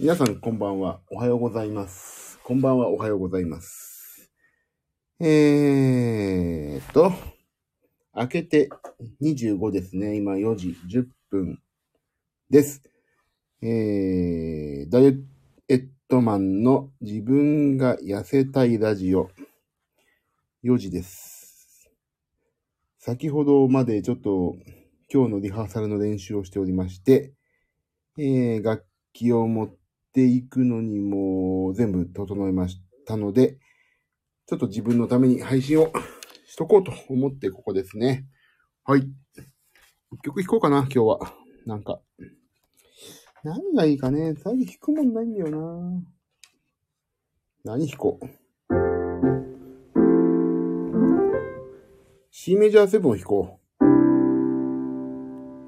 皆さんこんばんは。おはようございます。こんばんは。おはようございます。えーと、明けて25ですね。今4時10分です。えー、ダイエットマンの自分が痩せたいラジオ4時です。先ほどまでちょっと今日のリハーサルの練習をしておりまして、えー、楽器を持っていくのにも全部整えましたので、ちょっと自分のために配信をしとこうと思ってここですね。はい。一曲弾こうかな、今日は。なんか。何がいいかね最近弾くもんないんだよな何弾こう ?C メジャーセブンを弾こ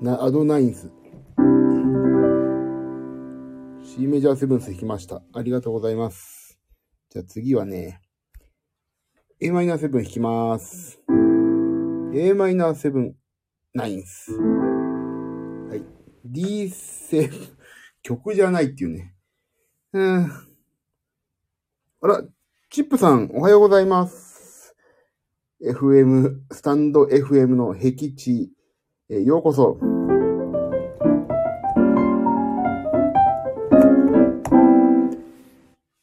う。な、アドナインス。C メジャーセブンス弾きました。ありがとうございます。じゃあ次はね、a マイナーセブン弾きます。a マイナ、インス。はい。D セブン、曲じゃないっていうね。うん。あら、チップさん、おはようございます。FM、スタンド FM の僻地、えようこそ。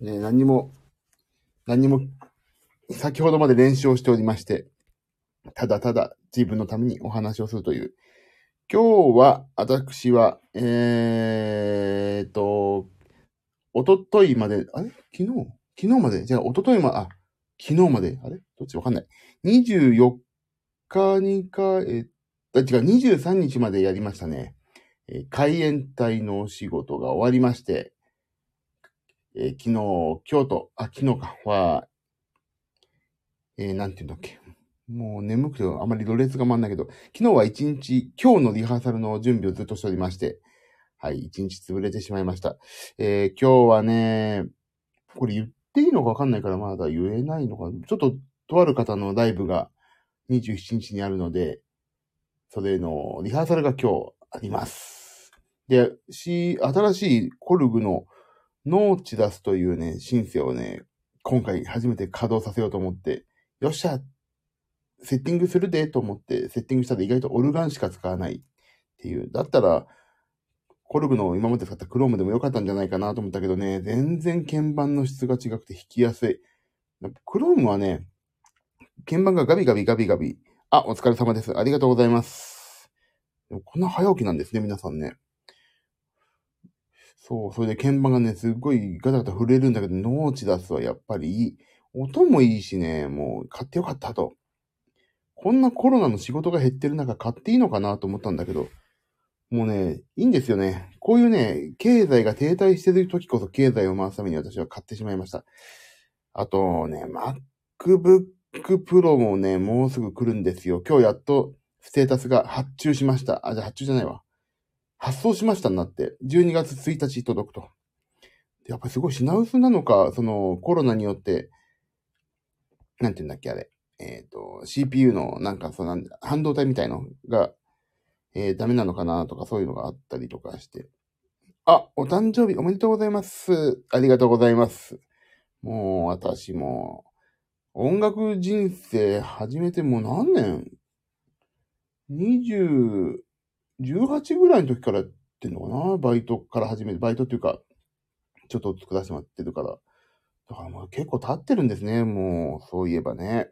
ね、何も、何も、先ほどまで練習をしておりまして、ただただ自分のためにお話をするという。今日は、私は、えーと、おとといまで、あれ？昨日？昨日まで？じゃあ、おとといま、あ、昨日まで？あれ？どっちわかんない。24日にか、え、違う、23日までやりましたね。えー海援隊のお仕事が終わりまして、えー昨日、京都、あ、昨日か、は、えーなんて言うんだっけ。もう眠くてあまりろれつが回んないけど、昨日は一日、今日のリハーサルの準備をずっとしておりまして、はい、一日潰れてしまいました。えー今日はね、これ言っていいのかわかんないからまだ言えないのか。ちょっと、とある方のライブが27日にあるので、それのリハーサルが今日あります。で、し、新しいコルグのノーチダスというね、シンセをね、今回初めて稼働させようと思って、よっしゃセッティングするでと思って、セッティングしたら意外とオルガンしか使わないっていう。だったら、コルグの今まで使ったクロームでもよかったんじゃないかなと思ったけどね、全然鍵盤の質が違くて弾きやすい。クロームはね、鍵盤がガビガビガビガビ。あ、お疲れ様です。ありがとうございます。こんな早起きなんですね、皆さんね。そう、それで鍵盤がね、すっごいガタガタ震えるんだけど、ノーチ出すはやっぱりいい。音もいいしね、もう買ってよかったと。こんなコロナの仕事が減ってる中買っていいのかなと思ったんだけど、もうね、いいんですよね。こういうね、経済が停滞してる時こそ経済を回すために私は買ってしまいました。あとね、MacBook Pro もね、もうすぐ来るんですよ。今日やっとステータスが発注しました。あ、じゃあ発注じゃないわ。発送しましたになって、12月1日届くと。やっぱすごい品薄なのか、そのコロナによって、なんて言うんだっけ、あれ。えっ、と、CPU のなんか、そのなんだ半導体みたいのが、えーダメなのかなとかそういうのがあったりとかして。あ、お誕生日おめでとうございます。ありがとうございます。もう私も、音楽人生始めてもう何年 ?20、18ぐらいの時からやってんのかな？バイトから始めて、バイトっていうか、ちょっと作らせてもらってるから。だからもう結構経ってるんですね。もう、そういえばね。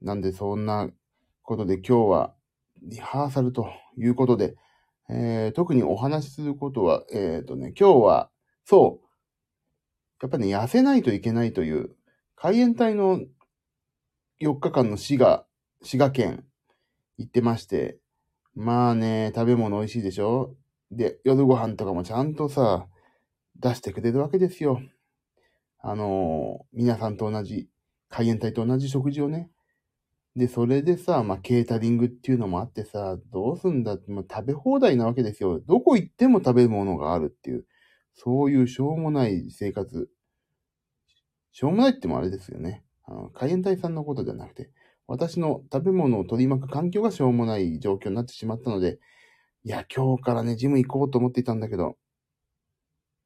なんでそんなことで今日はリハーサルということで、えー特にお話しすることは、えっ、とね、今日は、そう、やっぱね、痩せないといけないという、海援隊の4日間の滋賀、滋賀県行ってまして、まあね、食べ物美味しいでしょ？で、夜ご飯とかもちゃんとさ、出してくれるわけですよ。あのー皆さんと同じ、海援隊と同じ食事をね。で、それでさ、まあ、ケータリングっていうのもあってさ、どうすんだ？って、まあ、食べ放題なわけですよ。どこ行っても食べ物があるっていう、そういうしょうもない生活。しょうもないってもあれですよね。あの、海援隊さんのことじゃなくて、私の食べ物を取り巻く環境がしょうもない状況になってしまったので、いや、今日からね、ジム行こうと思っていたんだけど、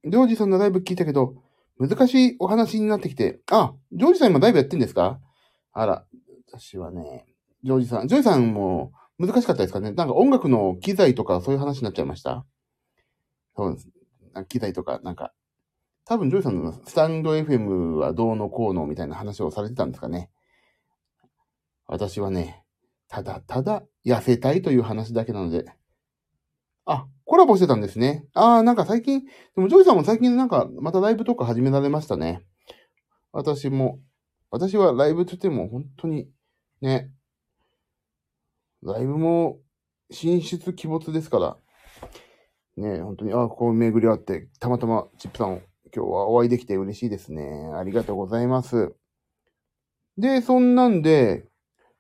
ジョージさんのライブ聞いたけど、難しいお話になってきて、あ、ジョージさん今ライブやってんですか？あら、私はね、ジョージさん、ジョージさんも難しかったですかねなんか音楽の機材とかそういう話になっちゃいましたそうです。機材とか、なんか、多分ジョージさんのスタンド FM はどうのこうのみたいな話をされてたんですかね。私はね、ただただ痩せたいという話だけなので。あ、コラボしてたんですね。ああ、なんか最近、でもジョイさんも最近なんかまたライブとか始められましたね。私も、私はライブとしても本当にね、ライブも神出鬼没ですから、ね、本当に、あこう巡り合って、たまたまチップさんを今日はお会いできて嬉しいですね。ありがとうございます。で、そんなんで、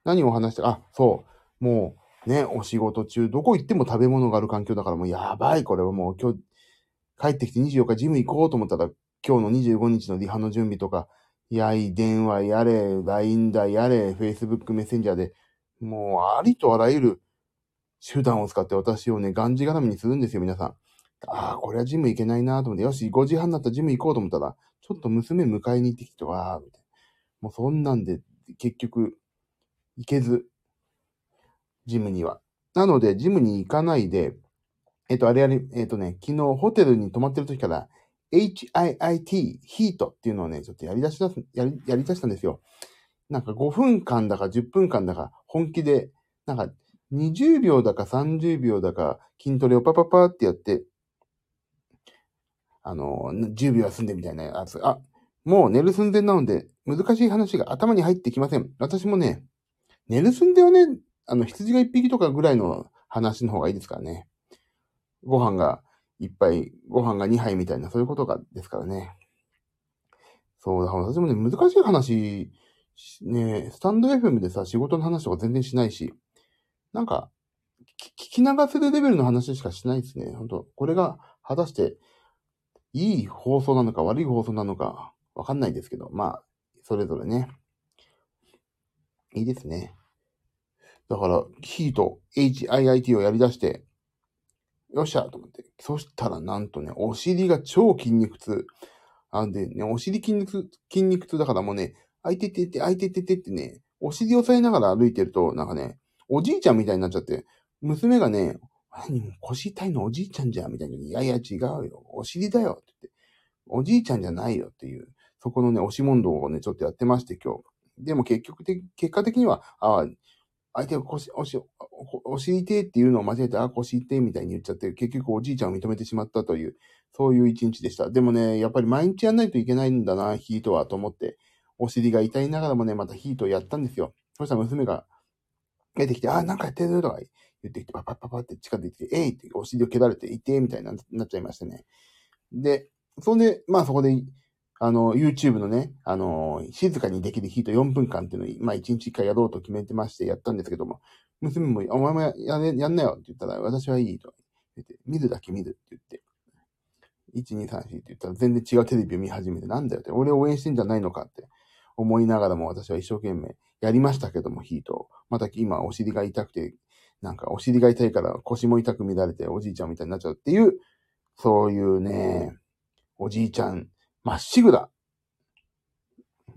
何を話して、あ、そう、もうね、お仕事中、どこ行っても食べ物がある環境だからもうやばい、これはもう今日、帰ってきて24日ジム行こうと思ったら、今日の25日のリハの準備とか、やい、電話やれ、LINE だやれ、Facebook メッセンジャーで、もうありとあらゆる手段を使って私をね、がんじがらみにするんですよ、皆さん。ああ、これはジム行けないなと思って、よし、5時半になったらジム行こうと思ったら、ちょっと娘迎えに行ってきて、わあ、みたいな。もうそんなんで、結局、行けず、ジムには。なので、ジムに行かないで、えっと、あれやり、えっとね、昨日ホテルに泊まってる時から、HIIT、ヒートっていうのをね、ちょっとやり出しだす、やり、やり出したんですよ。なんか5分間だか10分間だか本気で、なんか20秒だか30秒だか筋トレをパパパってやって、あの、10秒休んでみたいなやつ。あ、もう寝る寸前なので難しい話が頭に入ってきません。私もね、寝る寸ではね、あの、羊が一匹とかぐらいの話の方がいいですからね。ご飯が一杯、ご飯が二杯みたいな、そういうことがですからね。そう、だ私もね、難しい話、ね、スタンド FM でさ、仕事の話とか全然しないし、なんか、聞き流せるレベルの話しかしないですね。本当これが果たしていい放送なのか悪い放送なのかわかんないですけど、まあ、それぞれね。いいですね。だから、ヒート、HIIT をやり出して、よっしゃと思って。そしたらなんとね、お尻が超筋肉痛。あんでね、お尻筋肉、筋肉痛だからもうね、あいててて、あいてててってね、お尻押さえながら歩いてると、なんかね、おじいちゃんみたいになっちゃって、娘がね、何も腰痛いの？おじいちゃんじゃんみたいに、いやいや違うよ。お尻だよって言って、おじいちゃんじゃないよっていう、そこのね、押し問答をね、ちょっとやってまして今日。でも結局的、結果的には、ああ、相手が腰、おし、お尻痛っていうのを間違えて、あ、腰痛みたいに言っちゃって、結局おじいちゃんを認めてしまったという、そういう一日でした。でもね、やっぱり毎日やんないといけないんだな、ヒートは、と思って、お尻が痛いながらもね、またヒートをやったんですよ。そしたら娘が出てきて、あ、なんかやってるとか言ってきて、パパパパって近づいてきて、えいってお尻を蹴られて、痛てみたいになっちゃいましたね。で、そんで、まあそこで、あの、YouTube のね、あの、静かにできる日と4分間っていうのを、まあ1日1回やろうと決めてましてやったんですけども、娘も、お前もやややんなよって言ったら、私はいいと言って、見るだけ見るって言って、1、2、3、4って言ったら全然違うテレビを見始めて、なんだよって、俺を応援してんじゃないのかって思いながらも私は一生懸命やりましたけども、ヒートまた今お尻が痛くて、なんかお尻が痛いから腰も痛く乱れておじいちゃんみたいになっちゃうっていう、そういうね、おじいちゃん、まっしぐだ。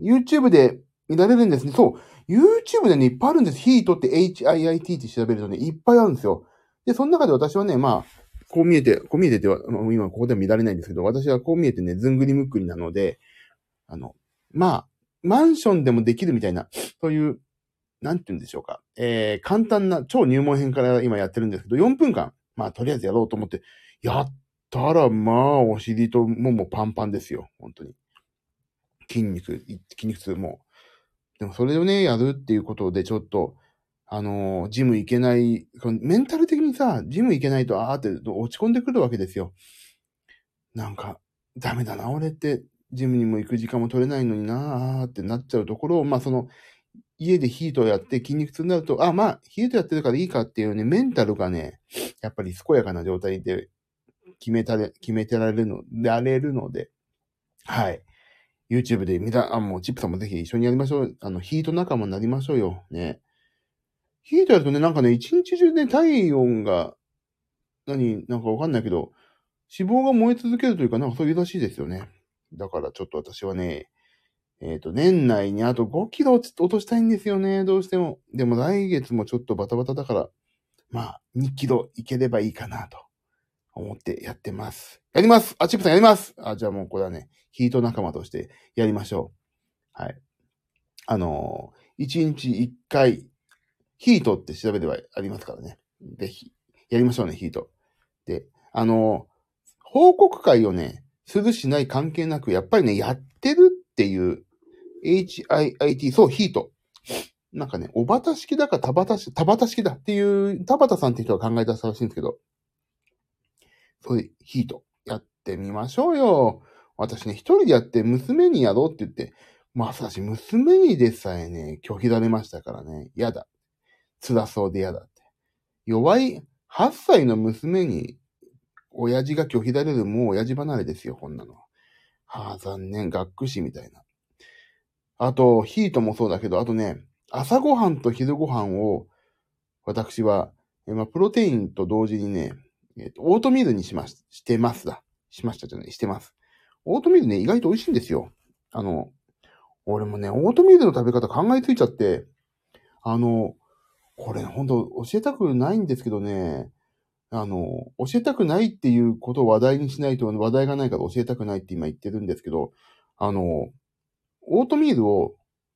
YouTube で見られるんですね。そう。YouTube でね、いっぱいあるんです。ヒートって HIIT って調べるとね、いっぱいあるんですよ。で、その中で私はね、まあ、こう見えて、こう見えてては、今ここでは見られないんですけど、私はこう見えてね、ずんぐりむっくりなので、あの、まあ、マンションでもできるみたいな、そういう、なんて言うんでしょうか。えー、簡単な超入門編から今やってるんですけど、4分間、まあ、とりあえずやろうと思って、やったら、まあ、お尻とももパンパンですよ。本当に。筋肉、筋肉痛も。でもそれをね、やるっていうことで、ちょっと、あのー、ジム行けない、メンタル的にさ、ジム行けないと、あーって落ち込んでくるわけですよ。なんか、ダメだな、俺って、ジムにも行く時間も取れないのになーってなっちゃうところを、まあその、家でヒートをやって筋肉痛になると、あ、まあ、ヒートやってるからいいかっていうね、メンタルがね、やっぱり健やかな状態で決めたれ、決めてられるの、られるので、はい。YouTube で見た、あ、もうチップさんもぜひ一緒にやりましょう。あの、ヒート仲間になりましょうよ。ね。ヒートやるとね、なんかね、一日中ね、体温が、何、なんかわかんないけど、脂肪が燃え続けるというか、なんかそういうらしいですよね。だからちょっと私はね、えっ、と、年内にあと5キロ落としたいんですよね、どうしても。でも来月もちょっとバタバタだから、まあ、2キロいければいいかなと思ってやってます。やりますあ、チップさんやりますあ、じゃあもうこれはね、ヒート仲間としてやりましょう。はい。あのー、1日1回、ヒートって調べればありますからね。ぜひ、やりましょうね、ヒート。で、あのー、報告会をね、するしない関係なく、やっぱりね、やってるっていう、HIIT、そう、ヒート。なんかね、おばた式だか田畑式、田畑式だっていう、田畑さんって人が考え出したらしいんですけど、そういうヒートやってみましょうよ。私ね、一人でやって娘にやろうって言って、まさし娘にでさえね、拒否られましたからね、嫌だ。辛そうで嫌だって。弱い8歳の娘に、親父が拒否られるもう親父離れですよ、こんなの。はあ、残念、学区死みたいな。あと、ヒートもそうだけど、あとね、朝ごはんと昼ごはんを、私は、まあ、プロテインと同時にね、えっ、と、オートミールにしまし、してますだ。しましたじゃない、してます。オートミールね、意外と美味しいんですよ。あの、俺もね、オートミールの食べ方考えついちゃって、あの、これ、ほんと教えたくないんですけどね、あの、教えたくないっていうことを話題にしないと話題がないから教えたくないって今言ってるんですけど、あの、オートミールを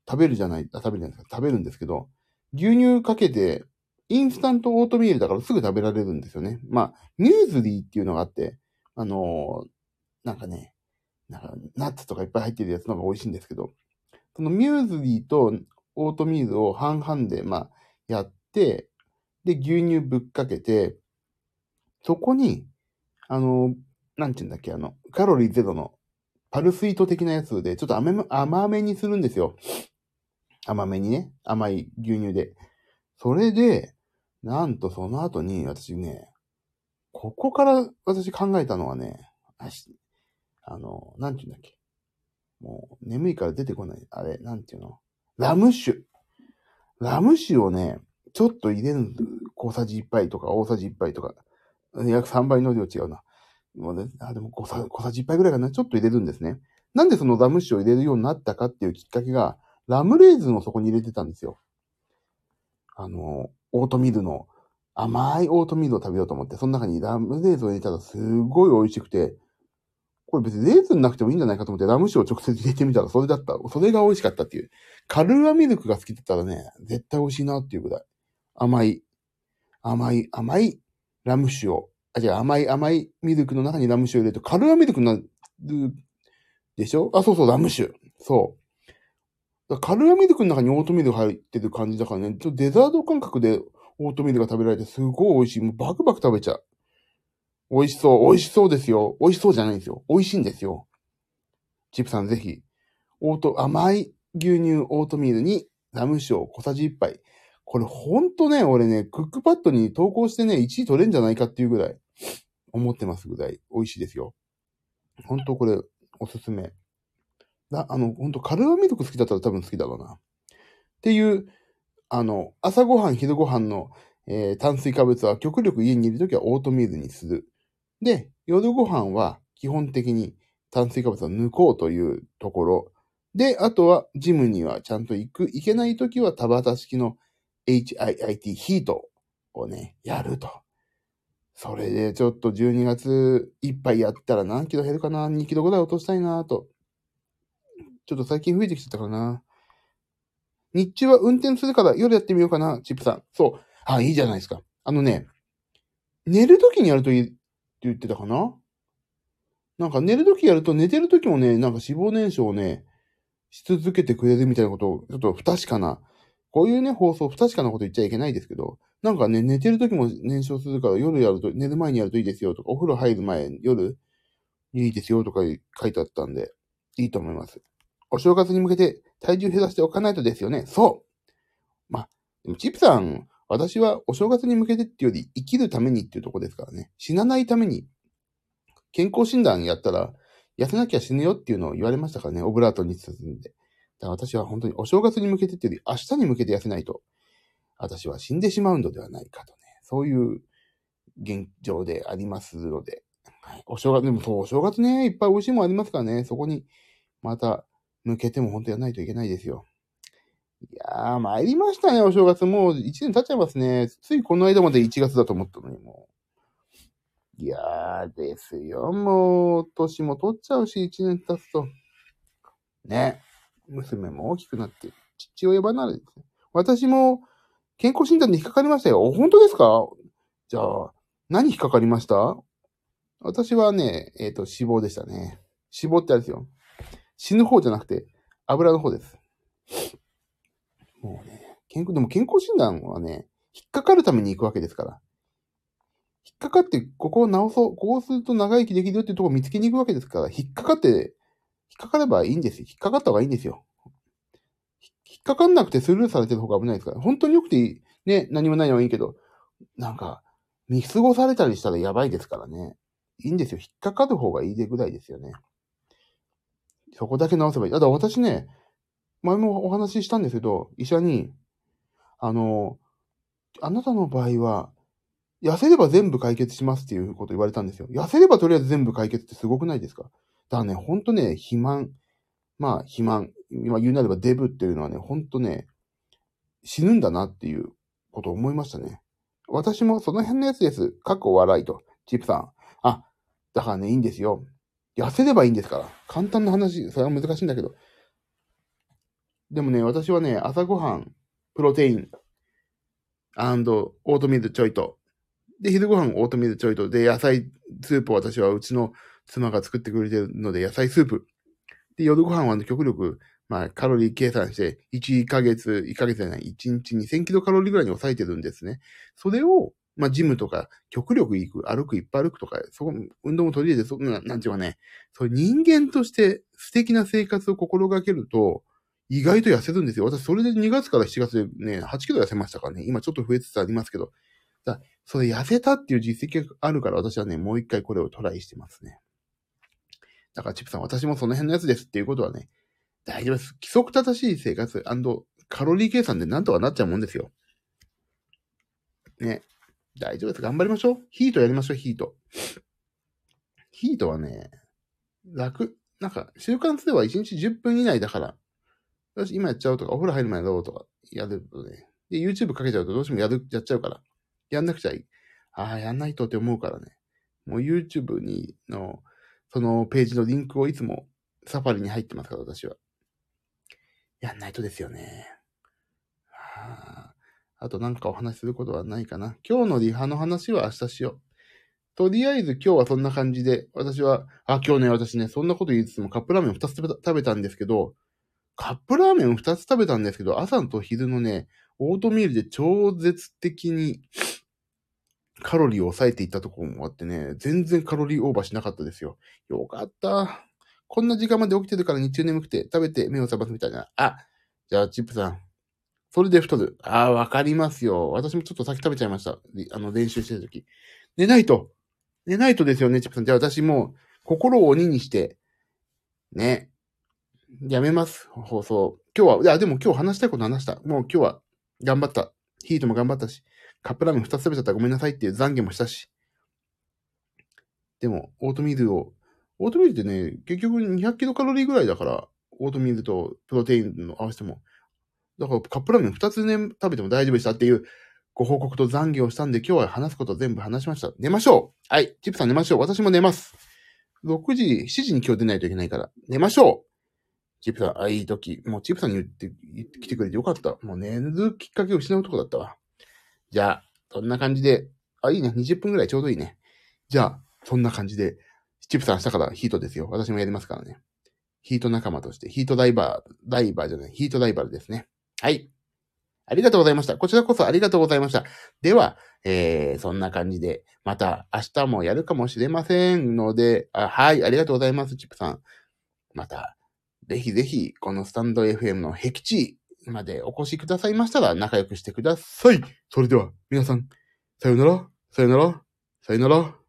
食べるじゃない、あ食べるじゃないですか、食べるんですけど、牛乳かけて、インスタントオートミールだからすぐ食べられるんですよね。まあ、ミューズリーっていうのがあって、あのー、なんかね、なんか、ナッツとかいっぱい入ってるやつの方が美味しいんですけど、そのミューズリーとオートミールを半々で、まあ、やって、で、牛乳ぶっかけて、そこに、あの、なんて言うんだっけ、あの、カロリーゼロのパルスイート的なやつで、ちょっと、甘めにするんですよ。甘めにね。甘い牛乳で。それで、なんとその後に私ね、ここから私考えたのはね、あの、なんて言うんだっけ。もう眠いから出てこない。あれ、なんていうのラム酒。ラム酒をね、ちょっと入れる小さじ1杯とか大さじ1杯とか、約3倍の量違うな。もうね、あ、でも小さ小さじ1杯ぐらいかな、ちょっと入れるんですね。なんでそのラム酒を入れるようになったかっていうきっかけが、ラムレーズンをそこに入れてたんですよ。あの、オートミールの、甘いオートミールを食べようと思って、その中にラムレーズンを入れたらすごい美味しくて、これ別にレーズンなくてもいいんじゃないかと思ってラム酒を直接入れてみたらそれだった。それが美味しかったっていう。カルーアミルクが好きだったらね、絶対美味しいなっていうぐらい。甘い、甘い、甘いラム酒をあ、じゃあ甘い甘いミルクの中にラム酒を入れるとカルーアミルクになるでしょ？あ、そうそう、ラム酒。そう。カルアミルクの中にオートミールが入ってる感じだからね、ちょデザート感覚でオートミールが食べられてすごい美味しい。もうバクバク食べちゃう。美味しそう。美味しそうですよ。美味しそうじゃないんですよ。美味しいんですよ。チップさんぜひ、オート、甘い牛乳オートミールにラム酒を小さじ1杯。これほんとね、俺ね、クックパッドに投稿してね、1位取れんじゃないかっていうぐらい。思ってますぐらい美味しいですよ。ほんとこれ、おすすめ。な、あの、ほんとカルアミルク好きだったら多分好きだろうな。っていう、あの、朝ごはん、昼ごはんの、えー、炭水化物は極力家にいるときはオートミールにする。で、夜ごはんは基本的に炭水化物を抜こうというところ。で、あとはジムにはちゃんと行く。行けないときは田畑式の HIIT ヒートをね、やると。それでちょっと12月いっぱいやったら何キロ減るかな ?2 キロぐらい落としたいなと。ちょっと最近増えてきちゃったからな。日中は運転するから夜やってみようかな、チップさん。そう。あ、いいじゃないですか。あのね、寝るときにやるといいって言ってたかななんか寝るときやると寝てるときもね、なんか脂肪燃焼をね、し続けてくれるみたいなことを、ちょっと不確かな、こういうね、放送不確かなこと言っちゃいけないですけど、なんかね、寝てる時も燃焼するから夜やると、寝る前にやるといいですよとか、お風呂入る前、夜いいですよとか書いてあったんで、いいと思います。お正月に向けて体重減らしておかないとですよね。そうまあ、でもチップさん、私はお正月に向けてっていうより生きるためにっていうとこですからね。死なないために。健康診断やったら、痩せなきゃ死ぬよっていうのを言われましたからね。オブラートに包んで。だから私は本当にお正月に向けてっていうより明日に向けて痩せないと私は死んでしまうのではないかとね、そういう現状でありますので、はい。お正月、でもそう、お正月ね、いっぱい美味しいもありますからね、そこに、また、向けても本当やらないといけないですよ。いやー、参りましたね、お正月。もう1年経っちゃいますね。ついこの間まで1月だと思ったのに、もう。いやーですよ、もう、年も取っちゃうし、1年経つと。ね。娘も大きくなって、父親離れですね。私も、健康診断で引っかかりましたよ。本当ですか？じゃあ、何引っかかりました？私はね、えっ、ー、と、脂肪でしたね。脂肪ってあれですよ。死ぬ方じゃなくて、油の方です。もうね、健康、でも健康診断はね、引っかかるために行くわけですから。引っかかって、ここを直そう、こうすると長生きできるよっていうところを見つけに行くわけですから、引っかかって、引っかかればいいんですよ。引っかかった方がいいんですよ。引っかかんなくてスルーされてる方が危ないですから。本当に良くていい。ね、何もないのはいいけど、なんか、見過ごされたりしたらやばいですからね。いいんですよ。引っかかる方がいいでぐらいですよね。そこだけ直せばいい。ただ私ね、前もお話ししたんですけど、医者に、あの、あなたの場合は、痩せれば全部解決しますっていうこと言われたんですよ。痩せればとりあえず全部解決ってすごくないですか？だからね、ほんとね、肥満。まあ、肥満。今言うなればデブっていうのはね、ほんとね、死ぬんだなっていうことを思いましたね。私もその辺のやつです。過去笑いと。チップさん。あ、だからね、いいんですよ。痩せればいいんですから。簡単な話、それは難しいんだけど。でもね、私はね、朝ごはん、プロテイン、アンド、オートミールちょいと。で、昼ごはん、オートミールちょいと。で、野菜スープを私はうちの妻が作ってくれてるので、野菜スープ。で、夜ごはんは極力、まあ、カロリー計算して、1ヶ月、1ヶ月じゃない、1日2000キロカロリーぐらいに抑えてるんですね。それを、まあ、ジムとか、極力行く、歩く、いっぱい歩くとか、そこ、運動も取り入れて、そんななんていうかね、そういう人間として素敵な生活を心がけると、意外と痩せるんですよ。私、それで2月から7月でね、8キロ痩せましたからね。今ちょっと増えつつありますけど。だそれ痩せたっていう実績があるから、私はね、もう一回これをトライしてますね。だから、チップさん、私もその辺のやつですっていうことはね、大丈夫です。規則正しい生活カロリー計算でなんとかなっちゃうもんですよ。ね。大丈夫です。頑張りましょう。ヒートやりましょう、ヒート。ヒートはね、楽。なんか、習慣すれば1日10分以内だから、よし、今やっちゃおうとか、お風呂入る前やろうとか、やるとね。で、YouTube かけちゃうとどうしてもやる、やっちゃうから。やんなくちゃいい。ああ、やんないとって思うからね。もう YouTube に、の、そのページのリンクをいつもサファリに入ってますから、私は。やんないとですよね。はあ、あとなんかお話しすることはないかな。今日のリハの話は明日しよう。とりあえず今日はそんな感じで、私は、あ、今日ね、私ね、そんなこと言いつつもカップラーメン2つ食べたんですけど、カップラーメン2つ食べたんですけど、朝と昼のね、オートミールで超絶的にカロリーを抑えていったところもあってね、全然カロリーオーバーしなかったですよ。よかった。こんな時間まで起きてるから日中眠くて食べて目を覚ますみたいな。あ、じゃあチップさん。それで太る。ああ、わかりますよ。私もちょっと先食べちゃいました。あの、練習してるとき。寝ないと。寝ないとですよね、チップさん。じゃあ私も心を鬼にして、ね。やめます。放送。今日は、いや、でも今日話したいこと話した。もう今日は頑張った。ヒートも頑張ったし、カップラーメン2つ食べちゃったらごめんなさいっていう懺悔もしたし。でも、オートミールをオートミールってね、結局200キロカロリーぐらいだから、オートミールとプロテインの合わせても。だからカップラーメン2つね、食べても大丈夫でしたっていうご報告と懺悔をしたんで、今日は話すこと全部話しました。寝ましょうはい。チップさん寝ましょう私も寝ます。6時、7時に今日出ないといけないから、寝ましょうチップさん、あ、いい時。もうチップさんに言って、言ってきてくれてよかった。もう寝るきっかけを失うとこだったわ。じゃあ、そんな感じで、あ、いいね。20分くらいちょうどいいね。じゃあ、そんな感じで、チップさん明日からヒートですよ。私もやりますからね。ヒート仲間として、ヒートダイバー、ダイバーじゃない、ヒートダイバーですね。はい。ありがとうございました。こちらこそありがとうございました。では、えー、そんな感じで、また明日もやるかもしれませんので、あはい、ありがとうございます、チップさん。また、ぜひぜひ、このスタンド FM の僻地までお越しくださいましたら仲良くしてください。それでは、皆さん、さよなら、さよなら、さよなら。